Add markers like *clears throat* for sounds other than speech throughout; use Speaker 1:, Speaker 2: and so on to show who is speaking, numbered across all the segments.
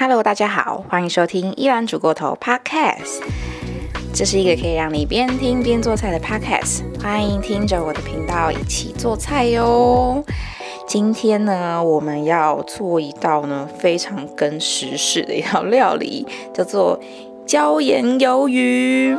Speaker 1: Hello，大家好，欢迎收听依然煮过头 Podcast。这是一个可以让你边听边做菜的 Podcast，欢迎听着我的频道一起做菜哟。今天呢，我们要做一道呢非常跟时事的一道料理，叫做椒盐鱿鱼。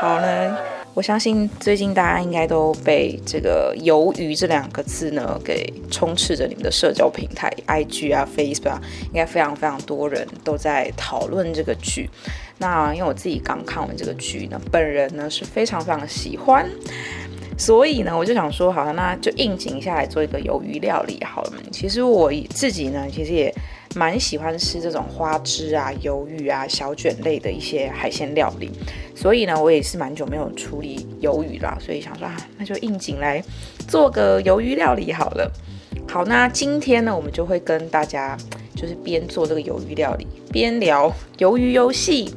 Speaker 1: 好呢。我相信最近大家应该都被这个“鱿鱼”这两个字呢给充斥着你们的社交平台，IG 啊、Facebook 啊，应该非常非常多人都在讨论这个剧。那因为我自己刚看完这个剧呢，本人呢是非常非常喜欢，所以呢我就想说，好了，那就应景下来做一个鱿鱼料理好了。其实我自己呢，其实也。蛮喜欢吃这种花枝啊、鱿鱼啊、小卷类的一些海鲜料理，所以呢，我也是蛮久没有处理鱿鱼啦，所以想说啊，那就应景来做个鱿鱼料理好了。好，那今天呢，我们就会跟大家就是边做这个鱿鱼料理，边聊鱿鱼游戏。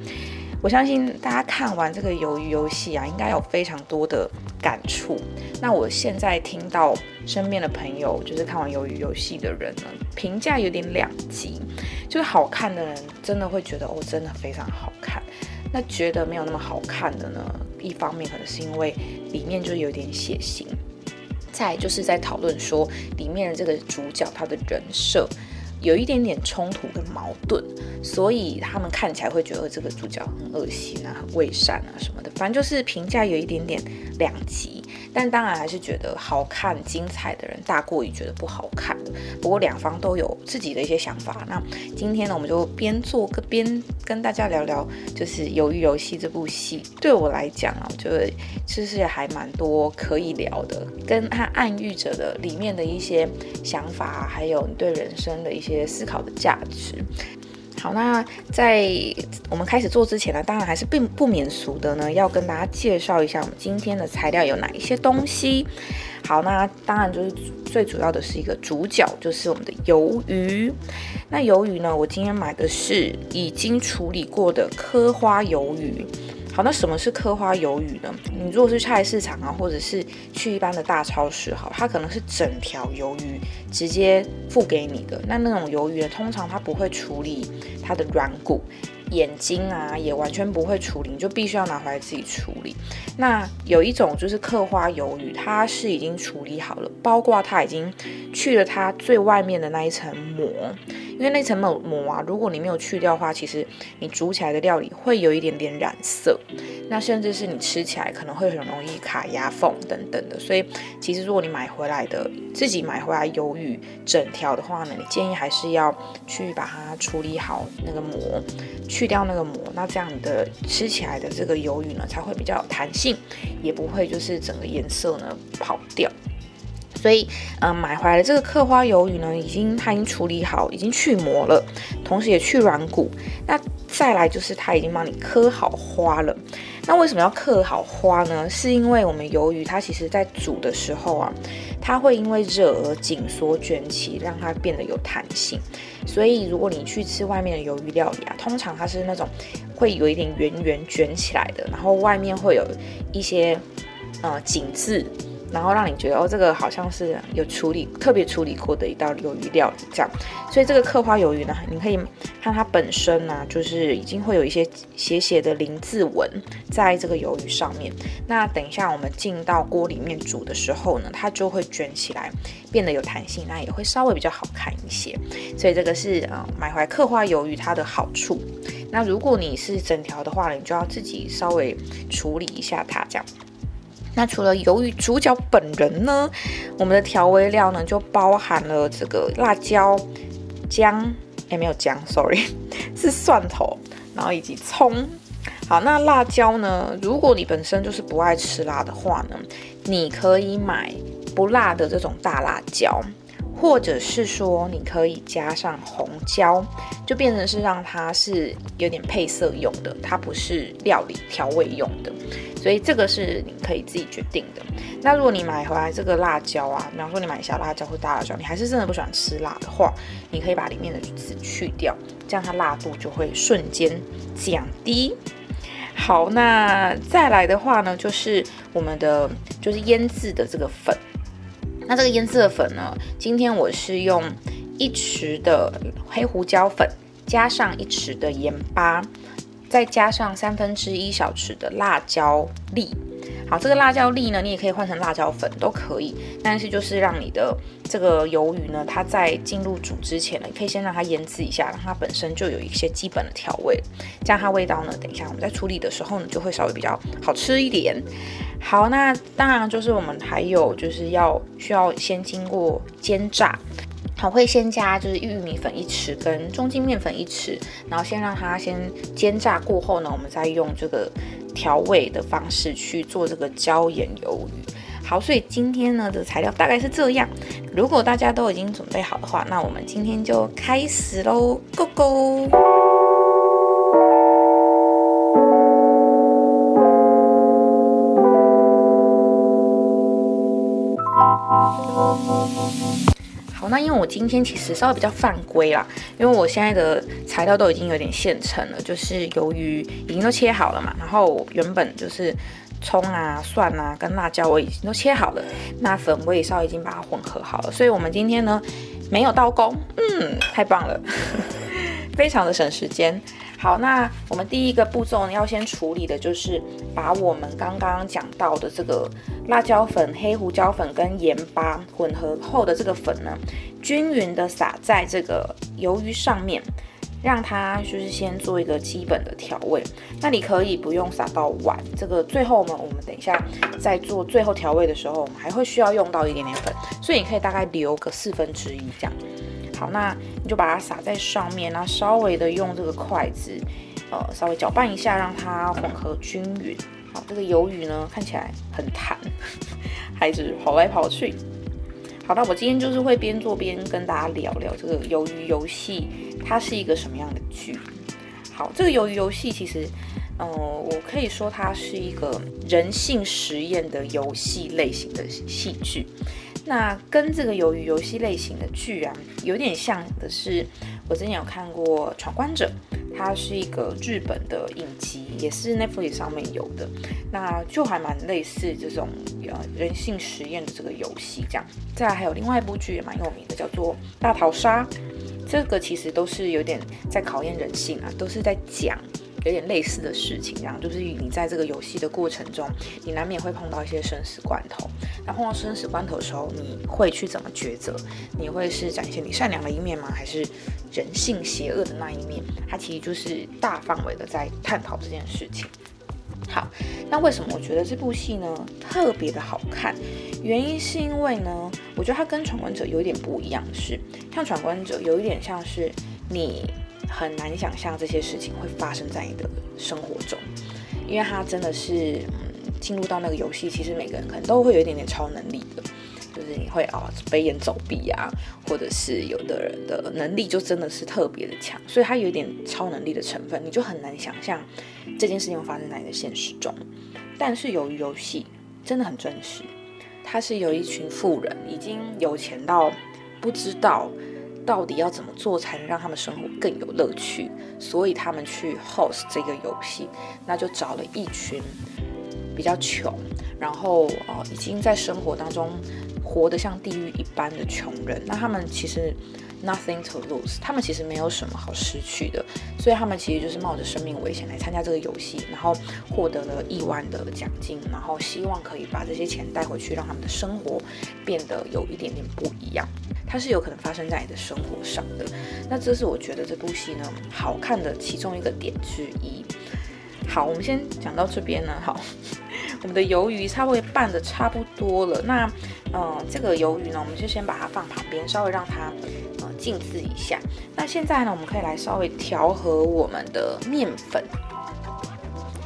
Speaker 1: 我相信大家看完这个鱿鱼游戏啊，应该有非常多的感触。那我现在听到身边的朋友，就是看完鱿鱼游戏的人呢，评价有点两极。就是好看的人真的会觉得哦，真的非常好看。那觉得没有那么好看的呢，一方面可能是因为里面就有点血腥。再就是在讨论说里面的这个主角他的人设。有一点点冲突跟矛盾，所以他们看起来会觉得这个主角很恶心啊、很伪善啊什么的，反正就是评价有一点点两极。但当然还是觉得好看、精彩的人大过于觉得不好看的。不过两方都有自己的一些想法。那今天呢，我们就边做个边跟大家聊聊，就是《鱿鱼游戏》这部戏对我来讲啊，我觉得其实也还蛮多可以聊的，跟它暗喻着的里面的一些想法，还有你对人生的一些思考的价值。好，那在我们开始做之前呢，当然还是并不免俗的呢，要跟大家介绍一下我们今天的材料有哪一些东西。好，那当然就是最主要的是一个主角，就是我们的鱿鱼。那鱿鱼呢，我今天买的是已经处理过的科花鱿鱼。好，那什么是刻花鱿鱼呢？你如果是菜市场啊，或者是去一般的大超市，好，它可能是整条鱿鱼直接付给你的。那那种鱿鱼呢，通常它不会处理它的软骨、眼睛啊，也完全不会处理，你就必须要拿回来自己处理。那有一种就是刻花鱿鱼，它是已经处理好了，包括它已经去了它最外面的那一层膜。因为那层膜啊，如果你没有去掉的话，其实你煮起来的料理会有一点点染色，那甚至是你吃起来可能会很容易卡牙缝等等的。所以其实如果你买回来的自己买回来鱿鱼整条的话呢，你建议还是要去把它处理好那个膜，去掉那个膜，那这样你的吃起来的这个鱿鱼呢才会比较有弹性，也不会就是整个颜色呢跑掉。所以，嗯，买回来的这个刻花鱿鱼呢，已经它已经处理好，已经去膜了，同时也去软骨。那再来就是它已经帮你刻好花了。那为什么要刻好花呢？是因为我们鱿鱼它其实在煮的时候啊，它会因为热而紧缩卷起，让它变得有弹性。所以如果你去吃外面的鱿鱼料理啊，通常它是那种会有一点圆圆卷起来的，然后外面会有一些呃紧致。然后让你觉得哦，这个好像是有处理特别处理过的一道鱿鱼料理这样，所以这个刻花鱿鱼呢，你可以看它本身呢，就是已经会有一些斜斜的鳞字纹在这个鱿鱼上面。那等一下我们进到锅里面煮的时候呢，它就会卷起来，变得有弹性，那也会稍微比较好看一些。所以这个是呃买回来刻花鱿鱼它的好处。那如果你是整条的话呢，你就要自己稍微处理一下它这样。那除了鱿鱼主角本人呢，我们的调味料呢就包含了这个辣椒、姜，哎没有姜，sorry，*laughs* 是蒜头，然后以及葱。好，那辣椒呢，如果你本身就是不爱吃辣的话呢，你可以买不辣的这种大辣椒。或者是说，你可以加上红椒，就变成是让它是有点配色用的，它不是料理调味用的，所以这个是你可以自己决定的。那如果你买回来这个辣椒啊，比方说你买小辣椒或大辣椒，你还是真的不喜欢吃辣的话，你可以把里面的籽去掉，这样它辣度就会瞬间降低。好，那再来的话呢，就是我们的就是腌制的这个粉。那这个腌制的粉呢？今天我是用一匙的黑胡椒粉加上一匙的盐巴，再加上三分之一小匙的辣椒粒。好，这个辣椒粒呢，你也可以换成辣椒粉都可以，但是就是让你的这个鱿鱼呢，它在进入煮之前呢，你可以先让它腌制一下，让它本身就有一些基本的调味，这样它味道呢，等一下我们在处理的时候呢，就会稍微比较好吃一点。好，那当然就是我们还有就是要需要先经过煎炸。好，会先加就是玉米粉一匙跟中筋面粉一匙，然后先让它先煎炸过后呢，我们再用这个调味的方式去做这个椒盐鱿鱼。好，所以今天呢的材料大概是这样。如果大家都已经准备好的话，那我们今天就开始喽，Go Go！那因为我今天其实稍微比较犯规啦，因为我现在的材料都已经有点现成了，就是由于已经都切好了嘛，然后原本就是葱啊、蒜啊跟辣椒我已经都切好了，那粉我也稍微已经把它混合好了，所以我们今天呢没有刀工，嗯，太棒了，*laughs* 非常的省时间。好，那我们第一个步骤呢，要先处理的就是把我们刚刚讲到的这个辣椒粉、黑胡椒粉跟盐巴混合后的这个粉呢，均匀的撒在这个鱿鱼上面，让它就是先做一个基本的调味。那你可以不用撒到碗，这个最后呢，我们等一下在做最后调味的时候，我们还会需要用到一点点粉，所以你可以大概留个四分之一这样。好，那你就把它撒在上面，然后稍微的用这个筷子，呃，稍微搅拌一下，让它混合均匀。好，这个鱿鱼呢看起来很弹，*laughs* 还是跑来跑去。好，那我今天就是会边做边跟大家聊聊这个鱿鱼游戏，它是一个什么样的剧。好，这个鱿鱼游戏其实，嗯，我可以说它是一个人性实验的游戏类型的戏剧。那跟这个鱿鱼游戏类型的剧啊，有点像的是，我之前有看过《闯关者》，它是一个日本的影集，也是 Netflix 上面有的，那就还蛮类似这种呃人性实验的这个游戏这样。再还有另外一部剧也蛮有名的，叫做《大逃杀》，这个其实都是有点在考验人性啊，都是在讲。有点类似的事情，这样就是你在这个游戏的过程中，你难免会碰到一些生死关头。那碰到生死关头的时候，你会去怎么抉择？你会是展现你善良的一面吗？还是人性邪恶的那一面？它其实就是大范围的在探讨这件事情。好，那为什么我觉得这部戏呢特别的好看？原因是因为呢，我觉得它跟闯关者有一点不一样，是像闯关者有一点像是你。很难想象这些事情会发生在你的生活中，因为它真的是，嗯，进入到那个游戏，其实每个人可能都会有一点点超能力的，就是你会啊飞檐走壁啊，或者是有的人的能力就真的是特别的强，所以它有一点超能力的成分，你就很难想象这件事情会发生在你的现实中。但是由于游戏真的很真实，它是有一群富人已经有钱到不知道。到底要怎么做才能让他们生活更有乐趣？所以他们去 host 这个游戏，那就找了一群比较穷，然后呃已经在生活当中活得像地狱一般的穷人。那他们其实 nothing to lose，他们其实没有什么好失去的，所以他们其实就是冒着生命危险来参加这个游戏，然后获得了亿万的奖金，然后希望可以把这些钱带回去，让他们的生活变得有一点点不一样。它是有可能发生在你的生活上的，那这是我觉得这部戏呢好看的其中一个点之一。好，我们先讲到这边呢。好，我们的鱿鱼差不多拌的差不多了。那，嗯，这个鱿鱼呢，我们就先把它放旁边，稍微让它呃静置一下。那现在呢，我们可以来稍微调和我们的面粉。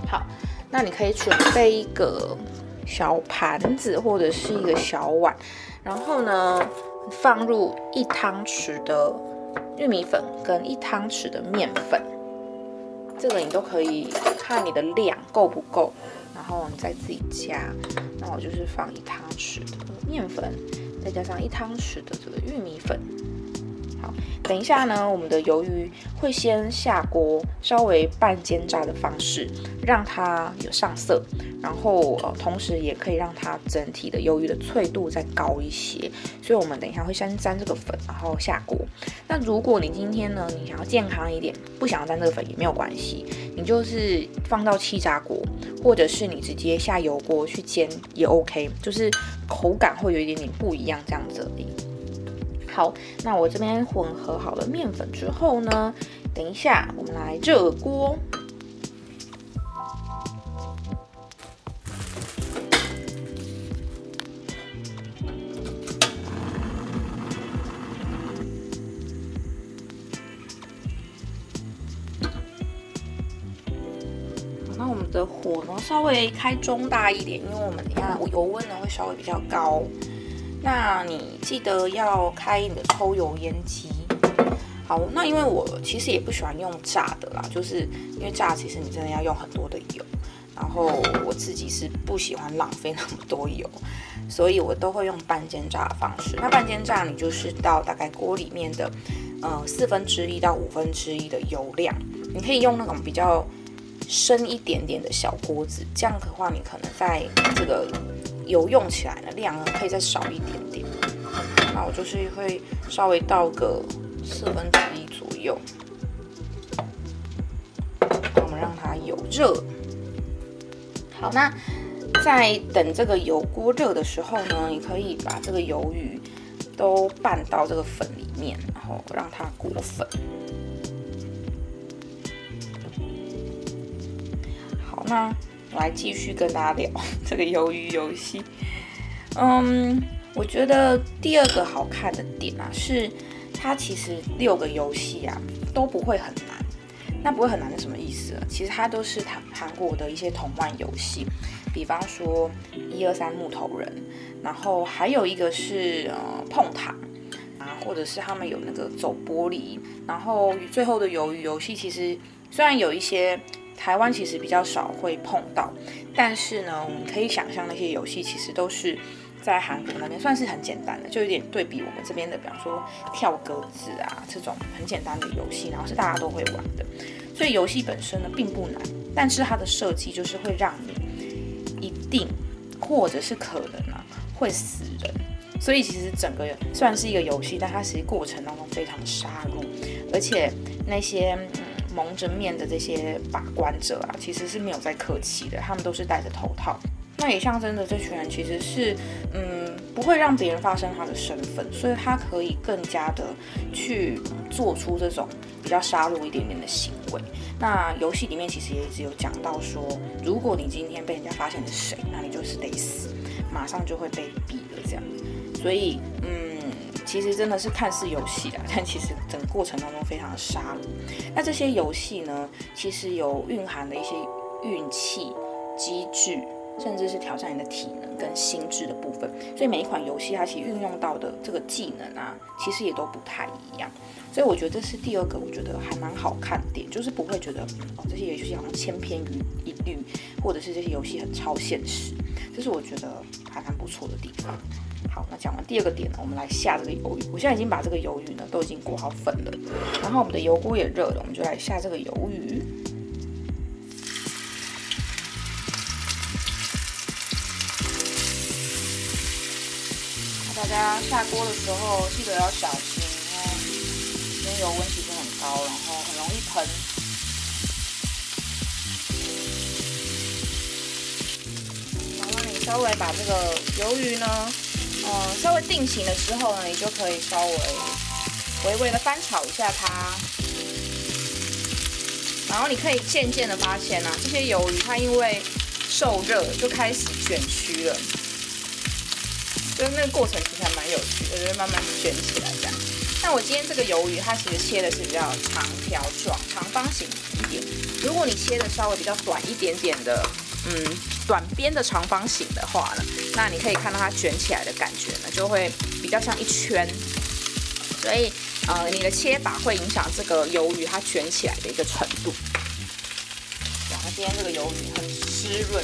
Speaker 1: 好，那你可以准备一个小盘子或者是一个小碗，然后呢。放入一汤匙的玉米粉跟一汤匙的面粉，这个你都可以看你的量够不够，然后你再自己加。那我就是放一汤匙的面粉，再加上一汤匙的这个玉米粉。好，等一下呢，我们的鱿鱼会先下锅，稍微半煎炸的方式，让它有上色，然后呃，同时也可以让它整体的鱿鱼的脆度再高一些。所以，我们等一下会先沾这个粉，然后下锅。那如果你今天呢，你想要健康一点，不想要沾这个粉也没有关系，你就是放到气炸锅，或者是你直接下油锅去煎也 OK，就是口感会有一点点不一样这样子而已。好，那我这边混合好了面粉之后呢，等一下我们来热锅。那我们的火呢，稍微开中大一点，因为我们等下油温呢会稍微比较高。那你记得要开你的抽油烟机。好，那因为我其实也不喜欢用炸的啦，就是因为炸其实你真的要用很多的油，然后我自己是不喜欢浪费那么多油，所以我都会用半煎炸的方式。那半煎炸你就是到大概锅里面的呃四分之一到五分之一的油量，你可以用那种比较。深一点点的小锅子，这样的话，你可能在这个油用起来的量，可以再少一点点。那我就是会稍微倒个四分之一左右，我们让它油热。好，那在等这个油锅热的时候呢，你可以把这个鱿鱼都拌到这个粉里面，然后让它裹粉。好那来继续跟大家聊 *laughs* 这个鱿鱼游戏。嗯，我觉得第二个好看的点啊，是它其实六个游戏啊都不会很难。那不会很难是什么意思？其实它都是韩韩国的一些同玩游戏，比方说一二三木头人，然后还有一个是呃碰糖啊，或者是他们有那个走玻璃，然后最后的鱿鱼游戏其实虽然有一些。台湾其实比较少会碰到，但是呢，我们可以想象那些游戏其实都是在韩国那边算是很简单的，就有点对比我们这边的，比方说跳格子啊这种很简单的游戏，然后是大家都会玩的。所以游戏本身呢并不难，但是它的设计就是会让你一定或者是可能啊会死人。所以其实整个算是一个游戏，但它其实过程当中非常的杀戮，而且那些。蒙着面的这些把关者啊，其实是没有在客气的，他们都是戴着头套。那也象征着这群人其实是，嗯，不会让别人发生他的身份，所以他可以更加的去做出这种比较杀戮一点点的行为。那游戏里面其实也只有讲到说，如果你今天被人家发现是谁，那你就是得死，马上就会被毙了这样。所以，嗯。其实真的是看似游戏啊，*laughs* 但其实整个过程当中非常的杀戮。那这些游戏呢，其实有蕴含的一些运气机制，甚至是挑战你的体能跟心智的部分。所以每一款游戏它其实运用到的这个技能啊，其实也都不太一样。所以我觉得这是第二个，我觉得还蛮好看点，就是不会觉得哦这些游戏好像千篇一律，或者是这些游戏很超现实。这是我觉得还蛮不错的地方。好，那讲完第二个点呢，我们来下这个鱿鱼。我现在已经把这个鱿鱼呢都已经裹好粉了，然后我们的油锅也热了，我们就来下这个鱿鱼。大家下锅的时候记得要小心哦，因为油温其实很高，然后很容易喷。然后你稍微把这个鱿鱼呢。嗯，稍微定型的时候呢，你就可以稍微微微的翻炒一下它，然后你可以渐渐的发现啊，这些鱿鱼它因为受热就开始卷曲了，就是那个过程其实还蛮有趣的，就是慢慢卷起来这样。那我今天这个鱿鱼它其实切的是比较长条状、长方形一点，如果你切的稍微比较短一点点的。嗯，短边的长方形的话呢，那你可以看到它卷起来的感觉呢，就会比较像一圈。所以，呃，你的切法会影响这个鱿鱼它卷起来的一个程度。然后今天这个鱿鱼很湿润，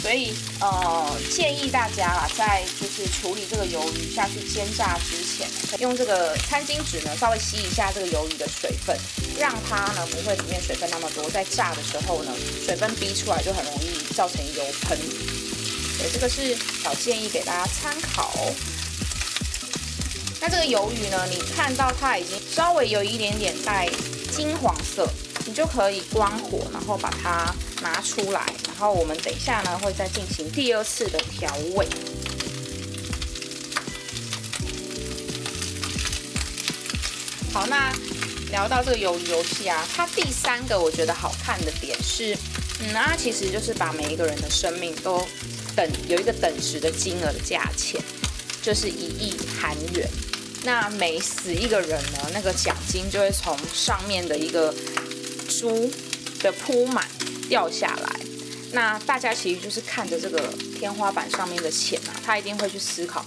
Speaker 1: 所以呃，建议大家啦，在就是处理这个鱿鱼下去煎炸之前，用这个餐巾纸呢，稍微吸一下这个鱿鱼的水分，让它呢不会里面水分那么多，在炸的时候呢，水分逼出来就很容易造成油喷。对，这个是小建议给大家参考。那这个鱿鱼呢，你看到它已经稍微有一点点带金黄色。你就可以关火，然后把它拿出来，然后我们等一下呢会再进行第二次的调味。好，那聊到这个鱿鱼游戏啊，它第三个我觉得好看的点是，嗯，那其实就是把每一个人的生命都等有一个等值的金额的价钱，就是一亿韩元。那每死一个人呢，那个奖金就会从上面的一个。书的铺满掉下来，那大家其实就是看着这个天花板上面的钱啊，他一定会去思考，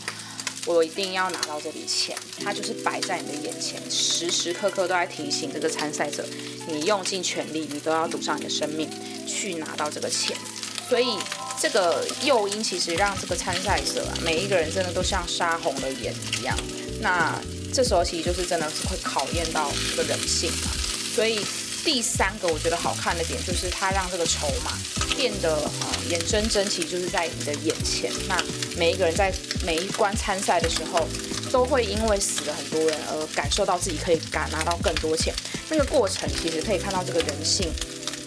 Speaker 1: 我一定要拿到这笔钱，它就是摆在你的眼前，时时刻刻都在提醒这个参赛者，你用尽全力，你都要赌上你的生命去拿到这个钱。所以这个诱因其实让这个参赛者啊，每一个人真的都像杀红了眼一样。那这时候其实就是真的是会考验到这个人性嘛，所以。第三个我觉得好看的点就是它让这个筹码变得呃眼睁睁，其实就是在你的眼前。那每一个人在每一关参赛的时候，都会因为死了很多人而感受到自己可以敢拿到更多钱。那个过程其实可以看到这个人性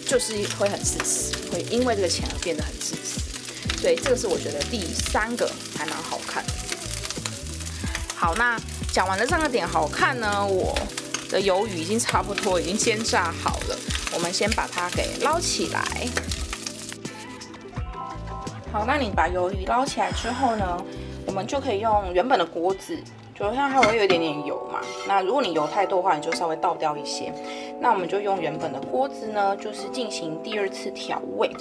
Speaker 1: 就是会很自私，会因为这个钱而变得很自私。所以这个是我觉得第三个还蛮好看的。好，那讲完了三个点好看呢，我。的鱿鱼已经差不多，已经煎炸好了。我们先把它给捞起来。好，那你把鱿鱼捞起来之后呢，我们就可以用原本的锅子，就像它会有一点点油嘛。那如果你油太多的话，你就稍微倒掉一些。那我们就用原本的锅子呢，就是进行第二次调味。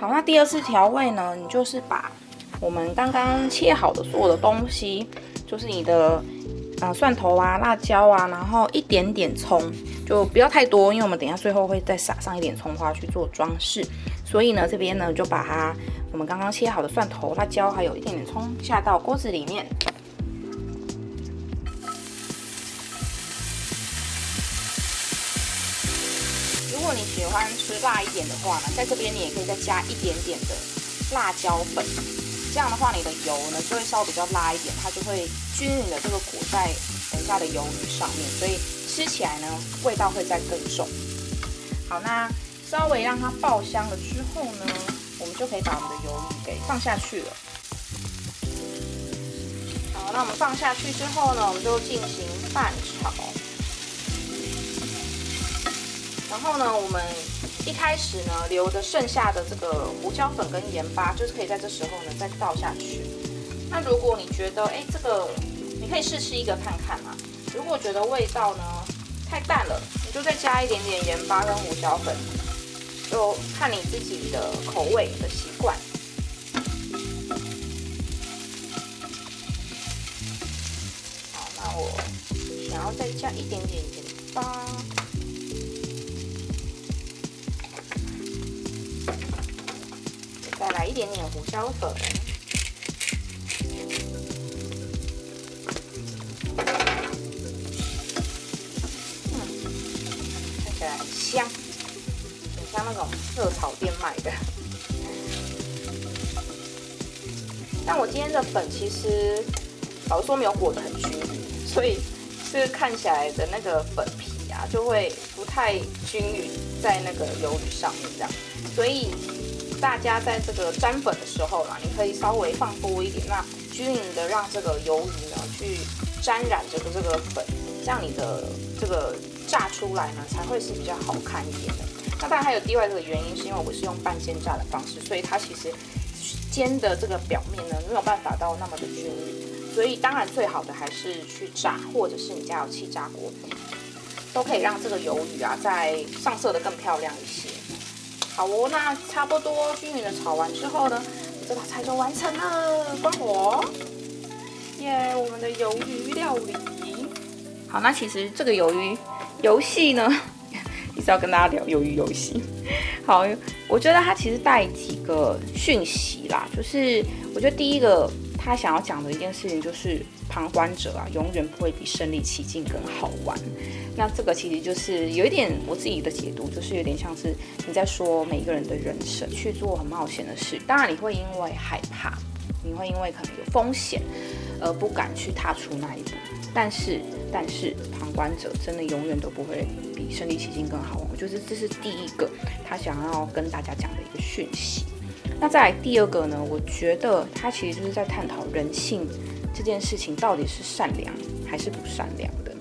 Speaker 1: 好，那第二次调味呢，你就是把我们刚刚切好的所有的东西，就是你的。啊，蒜头啊，辣椒啊，然后一点点葱，就不要太多，因为我们等下最后会再撒上一点葱花去做装饰。所以呢，这边呢就把它我们刚刚切好的蒜头、辣椒，还有一点点葱下到锅子里面。如果你喜欢吃辣一点的话呢，在这边你也可以再加一点点的辣椒粉。这样的话，你的油呢就会稍微比较辣一点，它就会均匀的这个裹在等下的鱿鱼上面，所以吃起来呢味道会再更重。好，那稍微让它爆香了之后呢，我们就可以把我们的鱿鱼给放下去了。好，那我们放下去之后呢，我们就进行拌炒。然后呢，我们。一开始呢，留着剩下的这个胡椒粉跟盐巴，就是可以在这时候呢再倒下去。那如果你觉得，哎，这个你可以试吃一个看看嘛。如果觉得味道呢太淡了，你就再加一点点盐巴跟胡椒粉，就看你自己的口味的习惯。好，那我想要再加一点点盐巴。再来一点点胡椒粉，嗯，看起来很香，那种热炒店卖的。但我今天的粉其实老实说没有裹得很均匀，所以是看起来的那个粉皮啊就会不太均匀在那个鱿鱼上面这样，所以。大家在这个沾粉的时候啦，你可以稍微放多一点，那均匀的让这个鱿鱼呢去沾染这个这个粉，这样你的这个炸出来呢才会是比较好看一点的。那当然还有另外一个原因，是因为我是用半煎炸的方式，所以它其实煎的这个表面呢没有办法到那么的均匀，所以当然最好的还是去炸，或者是你家有气炸锅，都可以让这个鱿鱼啊在上色的更漂亮一些。好哦，那差不多均匀的炒完之后呢，这道菜就完成了。关火，耶！我们的鱿鱼料理。好，那其实这个鱿鱼游戏呢，是要跟大家聊鱿鱼游戏。*laughs* 好，我觉得他其实带几个讯息啦，就是我觉得第一个他想要讲的一件事情就是旁观者啊，永远不会比身临其境更好玩。那这个其实就是有一点我自己的解读，就是有点像是你在说每一个人的人生去做很冒险的事，当然你会因为害怕，你会因为可能有风险而不敢去踏出那一步。但是，但是旁观者真的永远都不会比身临其境更好玩。我觉得这是第一个他想要跟大家讲的一个讯息。那再来第二个呢？我觉得他其实就是在探讨人性这件事情到底是善良还是不善良的。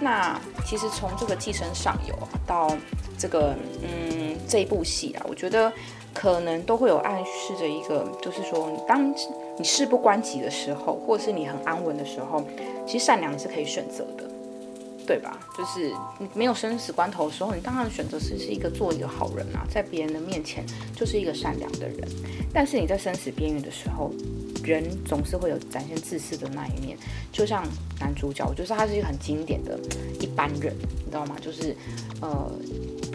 Speaker 1: 那其实从这个寄生上游到这个嗯这一部戏啊，我觉得可能都会有暗示着一个，就是说当你事不关己的时候，或者是你很安稳的时候。其实善良是可以选择的，对吧？就是你没有生死关头的时候，你当然选择是是一个做一个好人啊，在别人的面前就是一个善良的人。但是你在生死边缘的时候，人总是会有展现自私的那一面。就像男主角，我觉得他是一个很经典的一般人，你知道吗？就是呃，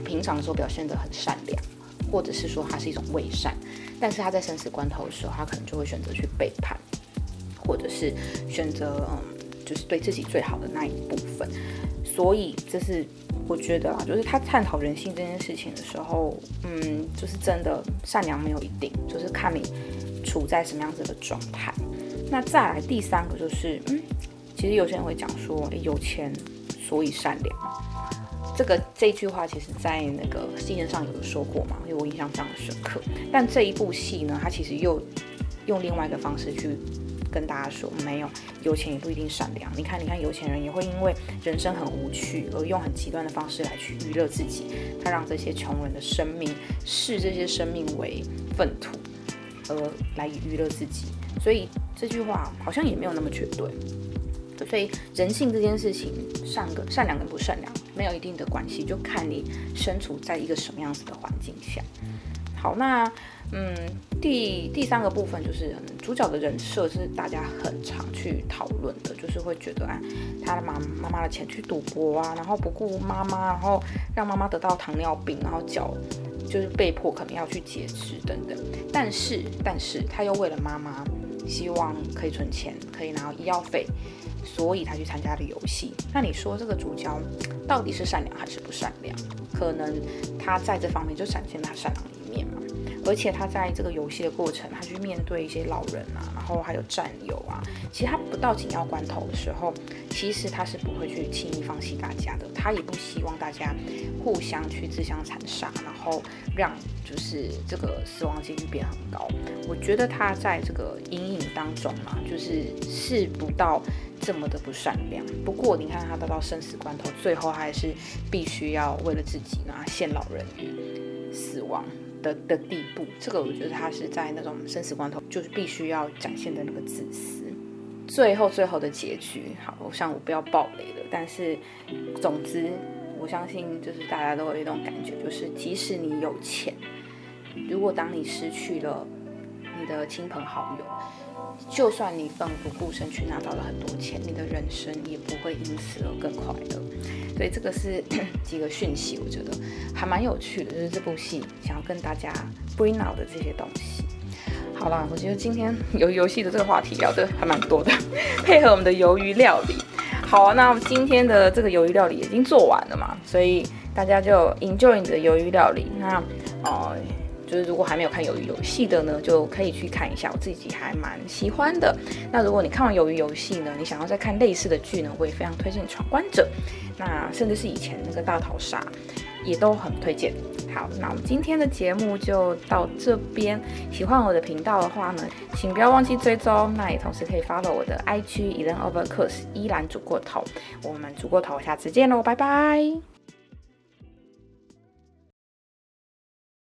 Speaker 1: 平常的时候表现得很善良，或者是说他是一种伪善，但是他在生死关头的时候，他可能就会选择去背叛，或者是选择嗯。就是对自己最好的那一部分，所以这是我觉得啊，就是他探讨人性这件事情的时候，嗯，就是真的善良没有一定，就是看你处在什么样子的状态。那再来第三个就是，嗯，其实有些人会讲说，有钱所以善良，这个这句话其实在那个戏言上有说过嘛，因为我印象非常深刻。但这一部戏呢，它其实又用另外一个方式去。跟大家说，没有有钱也不一定善良。你看，你看，有钱人也会因为人生很无趣而用很极端的方式来去娱乐自己。他让这些穷人的生命视这些生命为粪土，而来娱乐自己。所以这句话好像也没有那么绝对。所以人性这件事情，善跟善良跟不善良没有一定的关系，就看你身处在一个什么样子的环境下。好，那。嗯，第第三个部分就是主角的人设是大家很常去讨论的，就是会觉得啊，他的妈妈妈的钱去赌博啊，然后不顾妈妈，然后让妈妈得到糖尿病，然后脚就是被迫可能要去截肢等等。但是，但是他又为了妈妈，希望可以存钱，可以拿到医药费，所以他去参加了游戏。那你说这个主角到底是善良还是不善良？可能他在这方面就展现他善良。而且他在这个游戏的过程，他去面对一些老人啊，然后还有战友啊，其实他不到紧要关头的时候，其实他是不会去轻易放弃大家的。他也不希望大家互相去自相残杀，然后让就是这个死亡几率变很高。我觉得他在这个阴影当中嘛，就是是不到这么的不善良。不过你看他到到生死关头，最后还是必须要为了自己呢，陷老人于死亡。的的地步，这个我觉得他是在那种生死关头，就是必须要展现的那个自私。最后最后的结局，好，我想我不要暴雷了。但是，总之，我相信就是大家都有一种感觉，就是即使你有钱，如果当你失去了你的亲朋好友，就算你奋不顾身去拿到了很多钱，你的人生也不会因此而更快乐。所以这个是 *clears throat* 几个讯息，我觉得还蛮有趣的，就是这部戏想要跟大家 bring out 的这些东西。好了，我觉得今天游游戏的这个话题聊的还蛮多的，配合我们的鱿鱼料理。好啊，那我们今天的这个鱿鱼料理已经做完了嘛，所以大家就 enjoy 你的鱿鱼料理。那哦。就是如果还没有看鱿鱼游戏的呢，就可以去看一下，我自己还蛮喜欢的。那如果你看完鱿鱼游戏呢，你想要再看类似的剧呢，我也非常推荐《闯关者》，那甚至是以前那个大逃杀，也都很推荐。好，那我们今天的节目就到这边。喜欢我的频道的话呢，请不要忘记追踪，那也同时可以 follow 我的 IG Elen Overcook 依然煮过头。我们煮过头，下次见喽，拜拜。